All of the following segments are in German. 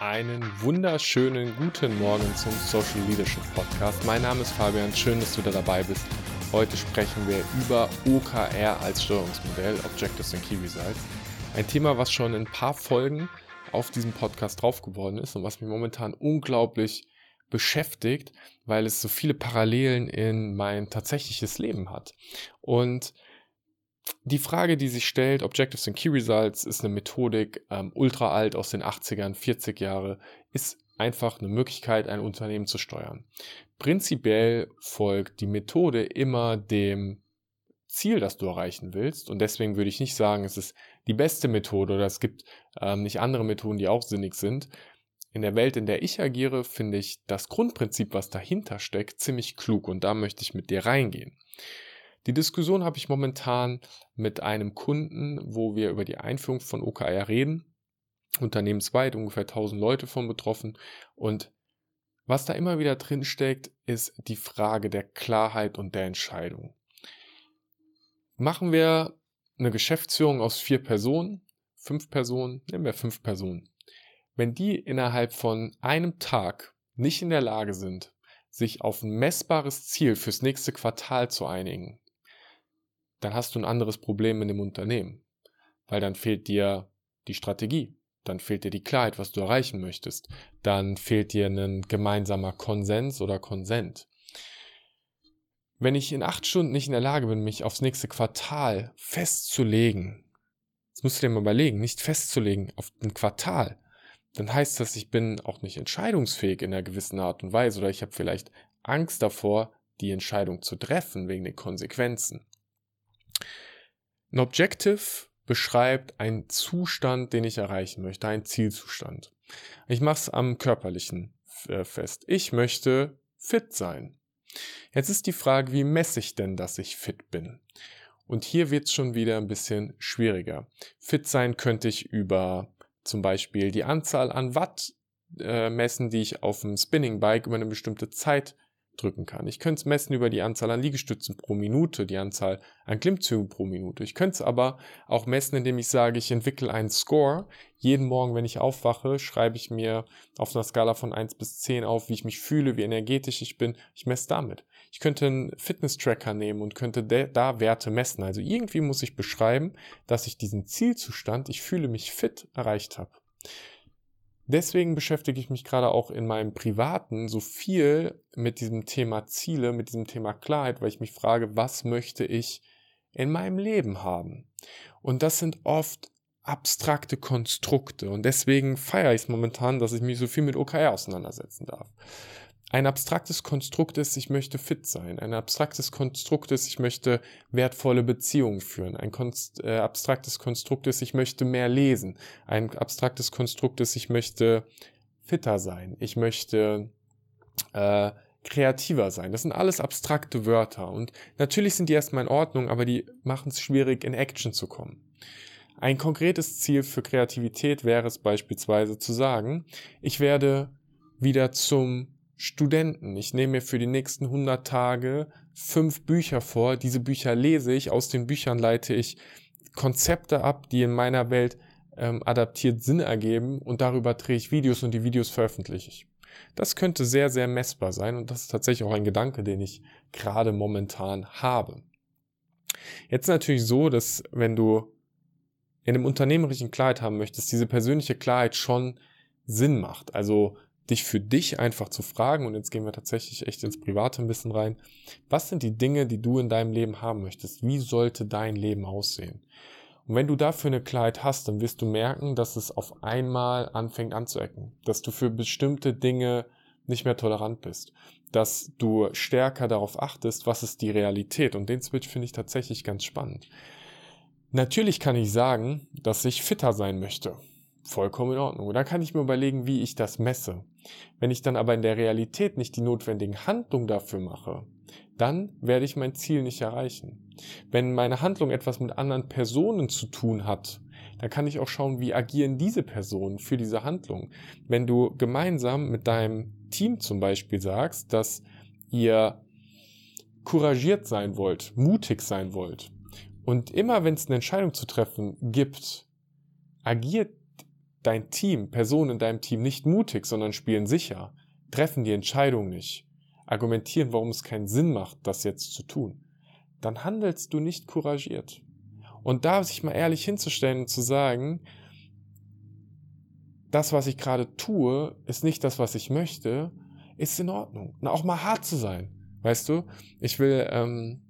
Einen wunderschönen guten Morgen zum Social Leadership Podcast. Mein Name ist Fabian, schön, dass du da dabei bist. Heute sprechen wir über OKR als Steuerungsmodell, Objectives and Key Results. Ein Thema, was schon in ein paar Folgen auf diesem Podcast drauf geworden ist und was mich momentan unglaublich beschäftigt, weil es so viele Parallelen in mein tatsächliches Leben hat. Und die Frage, die sich stellt, Objectives and Key Results, ist eine Methodik, ähm, ultra alt aus den 80ern, 40 Jahre, ist einfach eine Möglichkeit, ein Unternehmen zu steuern. Prinzipiell folgt die Methode immer dem Ziel, das du erreichen willst. Und deswegen würde ich nicht sagen, es ist die beste Methode oder es gibt ähm, nicht andere Methoden, die auch sinnig sind. In der Welt, in der ich agiere, finde ich das Grundprinzip, was dahinter steckt, ziemlich klug und da möchte ich mit dir reingehen. Die Diskussion habe ich momentan mit einem Kunden, wo wir über die Einführung von OKR reden. Unternehmensweit ungefähr 1000 Leute von betroffen. Und was da immer wieder drin steckt, ist die Frage der Klarheit und der Entscheidung. Machen wir eine Geschäftsführung aus vier Personen, fünf Personen, nehmen wir fünf Personen. Wenn die innerhalb von einem Tag nicht in der Lage sind, sich auf ein messbares Ziel fürs nächste Quartal zu einigen, dann hast du ein anderes Problem in dem Unternehmen. Weil dann fehlt dir die Strategie, dann fehlt dir die Klarheit, was du erreichen möchtest, dann fehlt dir ein gemeinsamer Konsens oder Konsent. Wenn ich in acht Stunden nicht in der Lage bin, mich aufs nächste Quartal festzulegen, das musst du dir mal überlegen, nicht festzulegen auf ein Quartal, dann heißt das, ich bin auch nicht entscheidungsfähig in einer gewissen Art und Weise oder ich habe vielleicht Angst davor, die Entscheidung zu treffen wegen den Konsequenzen. Ein Objective beschreibt einen Zustand, den ich erreichen möchte, einen Zielzustand. Ich mache es am körperlichen äh, fest. Ich möchte fit sein. Jetzt ist die Frage, wie messe ich denn, dass ich fit bin? Und hier wird es schon wieder ein bisschen schwieriger. Fit sein könnte ich über zum Beispiel die Anzahl an Watt äh, messen, die ich auf dem Spinning Bike über eine bestimmte Zeit drücken kann. Ich könnte es messen über die Anzahl an Liegestützen pro Minute, die Anzahl an Klimmzügen pro Minute. Ich könnte es aber auch messen, indem ich sage, ich entwickle einen Score. Jeden Morgen, wenn ich aufwache, schreibe ich mir auf einer Skala von 1 bis 10 auf, wie ich mich fühle, wie energetisch ich bin. Ich messe damit. Ich könnte einen Fitness-Tracker nehmen und könnte da Werte messen. Also irgendwie muss ich beschreiben, dass ich diesen Zielzustand, ich fühle mich fit, erreicht habe. Deswegen beschäftige ich mich gerade auch in meinem Privaten so viel mit diesem Thema Ziele, mit diesem Thema Klarheit, weil ich mich frage, was möchte ich in meinem Leben haben? Und das sind oft abstrakte Konstrukte und deswegen feiere ich es momentan, dass ich mich so viel mit OKR auseinandersetzen darf. Ein abstraktes Konstrukt ist, ich möchte fit sein. Ein abstraktes Konstrukt ist, ich möchte wertvolle Beziehungen führen. Ein Konst, äh, abstraktes Konstrukt ist, ich möchte mehr lesen. Ein abstraktes Konstrukt ist, ich möchte fitter sein. Ich möchte äh, kreativer sein. Das sind alles abstrakte Wörter. Und natürlich sind die erstmal in Ordnung, aber die machen es schwierig, in Action zu kommen. Ein konkretes Ziel für Kreativität wäre es beispielsweise zu sagen, ich werde wieder zum Studenten. Ich nehme mir für die nächsten 100 Tage fünf Bücher vor. Diese Bücher lese ich. Aus den Büchern leite ich Konzepte ab, die in meiner Welt ähm, adaptiert Sinn ergeben und darüber drehe ich Videos und die Videos veröffentliche ich. Das könnte sehr, sehr messbar sein und das ist tatsächlich auch ein Gedanke, den ich gerade momentan habe. Jetzt natürlich so, dass wenn du in einem unternehmerischen Klarheit haben möchtest, diese persönliche Klarheit schon Sinn macht. Also dich für dich einfach zu fragen, und jetzt gehen wir tatsächlich echt ins Private ein bisschen rein, was sind die Dinge, die du in deinem Leben haben möchtest? Wie sollte dein Leben aussehen? Und wenn du dafür eine Klarheit hast, dann wirst du merken, dass es auf einmal anfängt anzuecken, dass du für bestimmte Dinge nicht mehr tolerant bist, dass du stärker darauf achtest, was ist die Realität. Und den Switch finde ich tatsächlich ganz spannend. Natürlich kann ich sagen, dass ich fitter sein möchte vollkommen in Ordnung. Und dann kann ich mir überlegen, wie ich das messe. Wenn ich dann aber in der Realität nicht die notwendigen Handlungen dafür mache, dann werde ich mein Ziel nicht erreichen. Wenn meine Handlung etwas mit anderen Personen zu tun hat, dann kann ich auch schauen, wie agieren diese Personen für diese Handlung. Wenn du gemeinsam mit deinem Team zum Beispiel sagst, dass ihr couragiert sein wollt, mutig sein wollt, und immer wenn es eine Entscheidung zu treffen gibt, agiert dein Team, Personen in deinem Team nicht mutig, sondern spielen sicher, treffen die Entscheidung nicht, argumentieren, warum es keinen Sinn macht, das jetzt zu tun, dann handelst du nicht couragiert. Und da sich mal ehrlich hinzustellen und zu sagen, das, was ich gerade tue, ist nicht das, was ich möchte, ist in Ordnung. Und auch mal hart zu sein. Weißt du, ich will, ähm,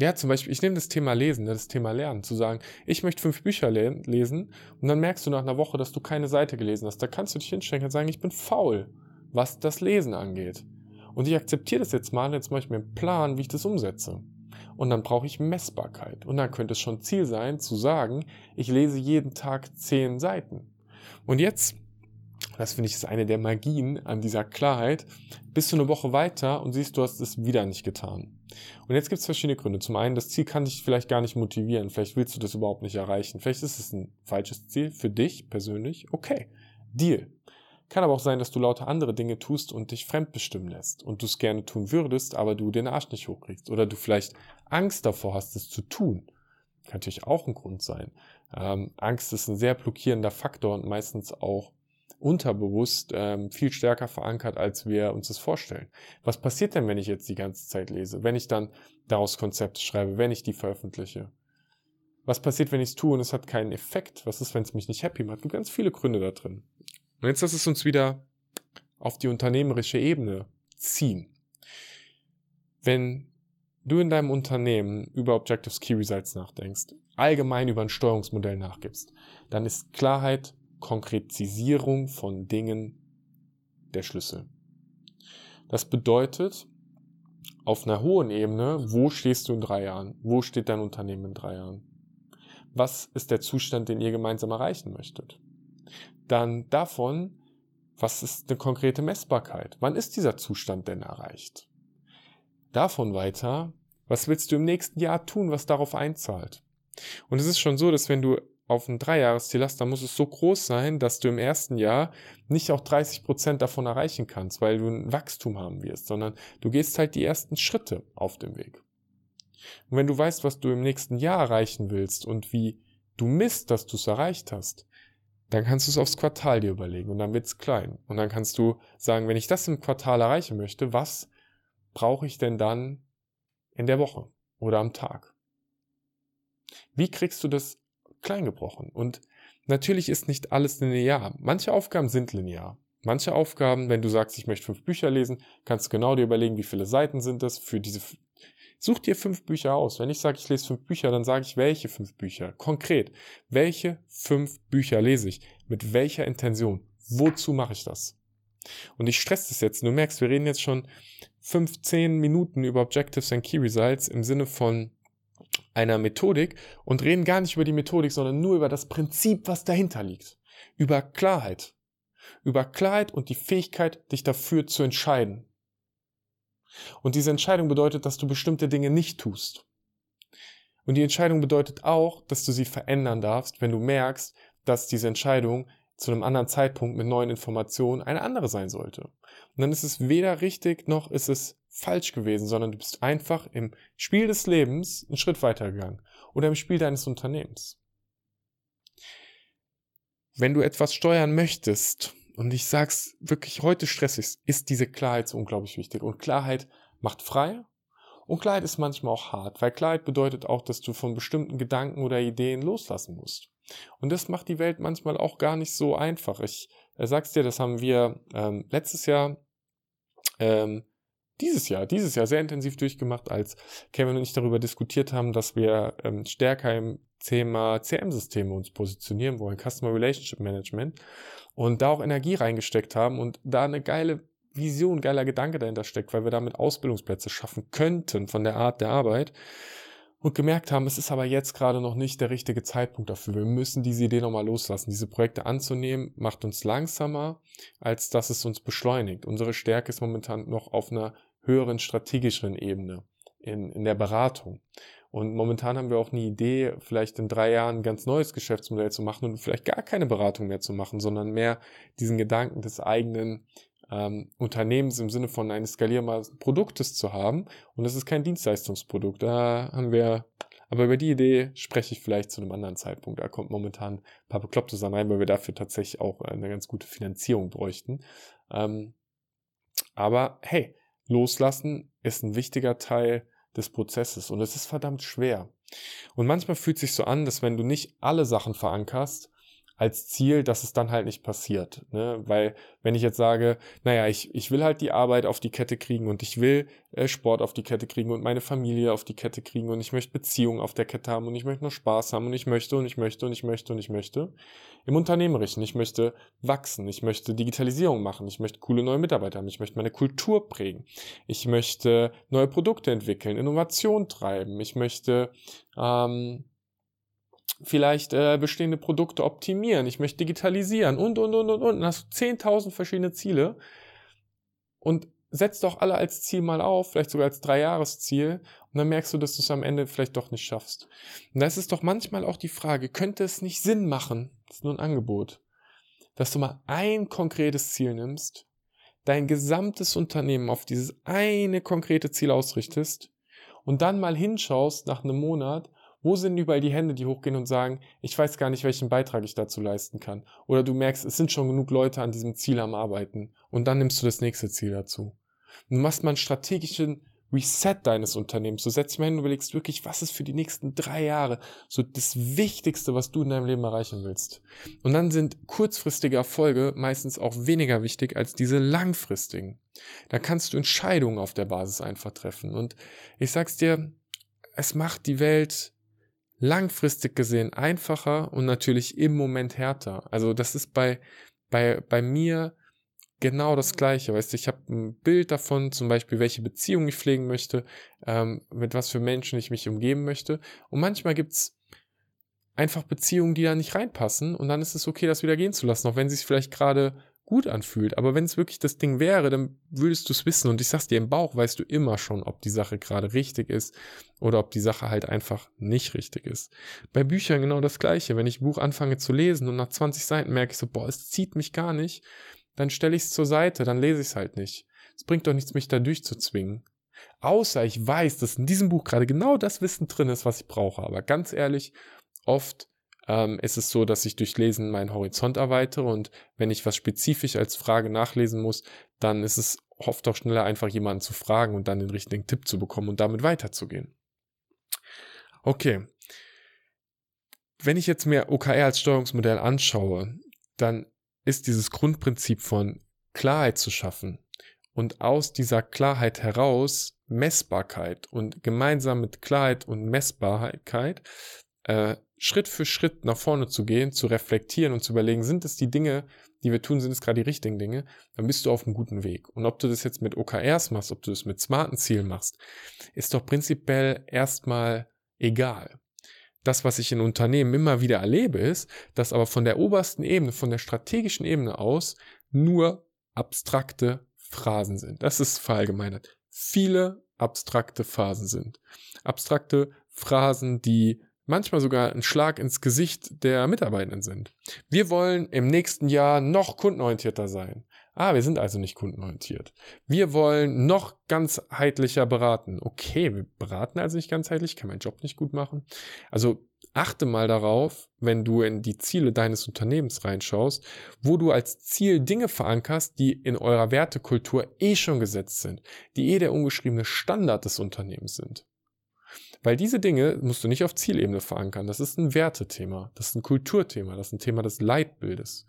ja, zum Beispiel, ich nehme das Thema Lesen, das Thema Lernen, zu sagen, ich möchte fünf Bücher le lesen und dann merkst du nach einer Woche, dass du keine Seite gelesen hast. Da kannst du dich hinstellen und sagen, ich bin faul, was das Lesen angeht. Und ich akzeptiere das jetzt mal und jetzt mache ich mir einen Plan, wie ich das umsetze. Und dann brauche ich Messbarkeit. Und dann könnte es schon Ziel sein, zu sagen, ich lese jeden Tag zehn Seiten. Und jetzt das finde ich ist eine der Magien an dieser Klarheit, bist du eine Woche weiter und siehst, du hast es wieder nicht getan. Und jetzt gibt es verschiedene Gründe. Zum einen, das Ziel kann dich vielleicht gar nicht motivieren. Vielleicht willst du das überhaupt nicht erreichen. Vielleicht ist es ein falsches Ziel für dich persönlich. Okay, Deal. Kann aber auch sein, dass du lauter andere Dinge tust und dich fremdbestimmen lässt und du es gerne tun würdest, aber du den Arsch nicht hochkriegst. Oder du vielleicht Angst davor hast, es zu tun. Kann natürlich auch ein Grund sein. Ähm, Angst ist ein sehr blockierender Faktor und meistens auch unterbewusst ähm, viel stärker verankert, als wir uns das vorstellen. Was passiert denn, wenn ich jetzt die ganze Zeit lese? Wenn ich dann daraus Konzepte schreibe, wenn ich die veröffentliche? Was passiert, wenn ich es tue und es hat keinen Effekt? Was ist, wenn es mich nicht happy macht? Es gibt ganz viele Gründe da drin. Und jetzt lass es uns wieder auf die unternehmerische Ebene ziehen. Wenn du in deinem Unternehmen über Objectives Key Results nachdenkst, allgemein über ein Steuerungsmodell nachgibst, dann ist Klarheit Konkretisierung von Dingen der Schlüssel. Das bedeutet, auf einer hohen Ebene, wo stehst du in drei Jahren? Wo steht dein Unternehmen in drei Jahren? Was ist der Zustand, den ihr gemeinsam erreichen möchtet? Dann davon, was ist eine konkrete Messbarkeit? Wann ist dieser Zustand denn erreicht? Davon weiter, was willst du im nächsten Jahr tun, was darauf einzahlt? Und es ist schon so, dass wenn du auf ein Dreijahresziel hast, dann muss es so groß sein, dass du im ersten Jahr nicht auch 30 Prozent davon erreichen kannst, weil du ein Wachstum haben wirst, sondern du gehst halt die ersten Schritte auf dem Weg. Und wenn du weißt, was du im nächsten Jahr erreichen willst und wie du misst, dass du es erreicht hast, dann kannst du es aufs Quartal dir überlegen und dann wird es klein. Und dann kannst du sagen, wenn ich das im Quartal erreichen möchte, was brauche ich denn dann in der Woche oder am Tag? Wie kriegst du das klein gebrochen. Und natürlich ist nicht alles linear. Manche Aufgaben sind linear. Manche Aufgaben, wenn du sagst, ich möchte fünf Bücher lesen, kannst du genau dir überlegen, wie viele Seiten sind das für diese. Such dir fünf Bücher aus. Wenn ich sage, ich lese fünf Bücher, dann sage ich, welche fünf Bücher. Konkret. Welche fünf Bücher lese ich? Mit welcher Intention? Wozu mache ich das? Und ich stresse das jetzt. Du merkst, wir reden jetzt schon 15 Minuten über Objectives and Key Results im Sinne von einer Methodik und reden gar nicht über die Methodik, sondern nur über das Prinzip, was dahinter liegt. Über Klarheit. Über Klarheit und die Fähigkeit, dich dafür zu entscheiden. Und diese Entscheidung bedeutet, dass du bestimmte Dinge nicht tust. Und die Entscheidung bedeutet auch, dass du sie verändern darfst, wenn du merkst, dass diese Entscheidung zu einem anderen Zeitpunkt mit neuen Informationen eine andere sein sollte. Und dann ist es weder richtig noch ist es falsch gewesen, sondern du bist einfach im Spiel des Lebens einen Schritt weitergegangen oder im Spiel deines Unternehmens. Wenn du etwas steuern möchtest, und ich sag's wirklich heute stressig, ist diese Klarheit so unglaublich wichtig. Und Klarheit macht frei. Und Klarheit ist manchmal auch hart, weil Klarheit bedeutet auch, dass du von bestimmten Gedanken oder Ideen loslassen musst. Und das macht die Welt manchmal auch gar nicht so einfach. Ich äh, sag's dir, das haben wir ähm, letztes Jahr ähm, dieses Jahr, dieses Jahr sehr intensiv durchgemacht, als Kevin und ich darüber diskutiert haben, dass wir ähm, stärker im Thema CM-Systeme uns positionieren wollen, Customer Relationship Management, und da auch Energie reingesteckt haben und da eine geile Vision, geiler Gedanke dahinter steckt, weil wir damit Ausbildungsplätze schaffen könnten von der Art der Arbeit und gemerkt haben, es ist aber jetzt gerade noch nicht der richtige Zeitpunkt dafür. Wir müssen diese Idee nochmal loslassen. Diese Projekte anzunehmen, macht uns langsamer, als dass es uns beschleunigt. Unsere Stärke ist momentan noch auf einer höheren strategischeren Ebene in, in der Beratung. Und momentan haben wir auch eine Idee, vielleicht in drei Jahren ein ganz neues Geschäftsmodell zu machen und vielleicht gar keine Beratung mehr zu machen, sondern mehr diesen Gedanken des eigenen ähm, Unternehmens im Sinne von eines skalierbaren Produktes zu haben. Und das ist kein Dienstleistungsprodukt. Da haben wir, aber über die Idee spreche ich vielleicht zu einem anderen Zeitpunkt. Da kommt momentan ein paar bekloppte Sachen rein, weil wir dafür tatsächlich auch eine ganz gute Finanzierung bräuchten. Ähm, aber hey, loslassen ist ein wichtiger Teil des Prozesses und es ist verdammt schwer. Und manchmal fühlt es sich so an, dass wenn du nicht alle Sachen verankerst, als Ziel, dass es dann halt nicht passiert. Ne? Weil wenn ich jetzt sage, naja, ich, ich will halt die Arbeit auf die Kette kriegen und ich will äh, Sport auf die Kette kriegen und meine Familie auf die Kette kriegen und ich möchte Beziehungen auf der Kette haben und ich möchte nur Spaß haben und ich möchte und ich möchte und ich möchte und ich möchte. Im Unternehmerischen, ich möchte wachsen, ich möchte Digitalisierung machen, ich möchte coole neue Mitarbeiter haben, ich möchte meine Kultur prägen, ich möchte neue Produkte entwickeln, Innovation treiben, ich möchte ähm, vielleicht äh, bestehende Produkte optimieren, ich möchte digitalisieren und, und, und, und, und. Dann hast du 10.000 verschiedene Ziele und setzt doch alle als Ziel mal auf, vielleicht sogar als Dreijahresziel und dann merkst du, dass du es am Ende vielleicht doch nicht schaffst. Und da ist doch manchmal auch die Frage, könnte es nicht Sinn machen, das ist nur ein Angebot, dass du mal ein konkretes Ziel nimmst, dein gesamtes Unternehmen auf dieses eine konkrete Ziel ausrichtest und dann mal hinschaust nach einem Monat wo sind überall die Hände, die hochgehen und sagen, ich weiß gar nicht, welchen Beitrag ich dazu leisten kann? Oder du merkst, es sind schon genug Leute an diesem Ziel am Arbeiten und dann nimmst du das nächste Ziel dazu. Du machst mal einen strategischen Reset deines Unternehmens. Du setzt mal hin und überlegst wirklich, was ist für die nächsten drei Jahre so das Wichtigste, was du in deinem Leben erreichen willst. Und dann sind kurzfristige Erfolge meistens auch weniger wichtig als diese langfristigen. Da kannst du Entscheidungen auf der Basis einfach treffen. Und ich sag's dir, es macht die Welt langfristig gesehen einfacher und natürlich im Moment härter. Also das ist bei, bei, bei mir genau das Gleiche. Weißt du, ich habe ein Bild davon, zum Beispiel, welche Beziehung ich pflegen möchte, ähm, mit was für Menschen ich mich umgeben möchte. Und manchmal gibt's einfach Beziehungen, die da nicht reinpassen und dann ist es okay, das wieder gehen zu lassen, auch wenn sie es vielleicht gerade gut anfühlt. Aber wenn es wirklich das Ding wäre, dann würdest du es wissen. Und ich sag's dir, im Bauch weißt du immer schon, ob die Sache gerade richtig ist oder ob die Sache halt einfach nicht richtig ist. Bei Büchern genau das Gleiche. Wenn ich ein Buch anfange zu lesen und nach 20 Seiten merke ich so, boah, es zieht mich gar nicht, dann stelle ich es zur Seite, dann lese ich es halt nicht. Es bringt doch nichts, mich da durchzuzwingen. Außer ich weiß, dass in diesem Buch gerade genau das Wissen drin ist, was ich brauche. Aber ganz ehrlich, oft ähm, ist es so, dass ich durch Lesen meinen Horizont erweitere und wenn ich was spezifisch als Frage nachlesen muss, dann ist es oft auch schneller einfach jemanden zu fragen und dann den richtigen Tipp zu bekommen und damit weiterzugehen. Okay. Wenn ich jetzt mir OKR als Steuerungsmodell anschaue, dann ist dieses Grundprinzip von Klarheit zu schaffen und aus dieser Klarheit heraus Messbarkeit und gemeinsam mit Klarheit und Messbarkeit äh, Schritt für Schritt nach vorne zu gehen, zu reflektieren und zu überlegen, sind es die Dinge, die wir tun, sind es gerade die richtigen Dinge, dann bist du auf einem guten Weg. Und ob du das jetzt mit OKRs machst, ob du das mit smarten Zielen machst, ist doch prinzipiell erstmal egal. Das, was ich in Unternehmen immer wieder erlebe, ist, dass aber von der obersten Ebene, von der strategischen Ebene aus nur abstrakte Phrasen sind. Das ist verallgemeinert. Viele abstrakte Phasen sind. Abstrakte Phrasen, die manchmal sogar ein Schlag ins Gesicht der Mitarbeitenden sind. Wir wollen im nächsten Jahr noch kundenorientierter sein. Ah, wir sind also nicht kundenorientiert. Wir wollen noch ganzheitlicher beraten. Okay, wir beraten also nicht ganzheitlich, kann meinen Job nicht gut machen. Also achte mal darauf, wenn du in die Ziele deines Unternehmens reinschaust, wo du als Ziel Dinge verankerst, die in eurer Wertekultur eh schon gesetzt sind, die eh der ungeschriebene Standard des Unternehmens sind. Weil diese Dinge musst du nicht auf Zielebene verankern. Das ist ein Wertethema, das ist ein Kulturthema, das ist ein Thema des Leitbildes.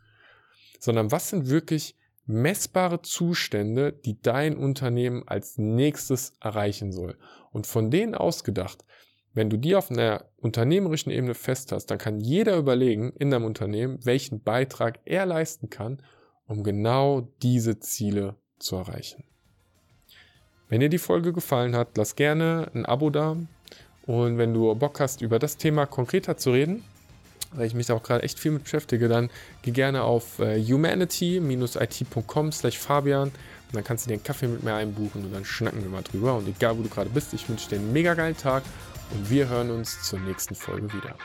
Sondern was sind wirklich messbare Zustände, die dein Unternehmen als nächstes erreichen soll? Und von denen ausgedacht, wenn du die auf einer unternehmerischen Ebene fest hast, dann kann jeder überlegen in deinem Unternehmen, welchen Beitrag er leisten kann, um genau diese Ziele zu erreichen. Wenn dir die Folge gefallen hat, lass gerne ein Abo da. Und wenn du Bock hast, über das Thema konkreter zu reden, weil ich mich da auch gerade echt viel mit beschäftige, dann geh gerne auf äh, humanity-it.com slash Fabian und dann kannst du dir einen Kaffee mit mir einbuchen und dann schnacken wir mal drüber. Und egal, wo du gerade bist, ich wünsche dir einen mega geilen Tag und wir hören uns zur nächsten Folge wieder.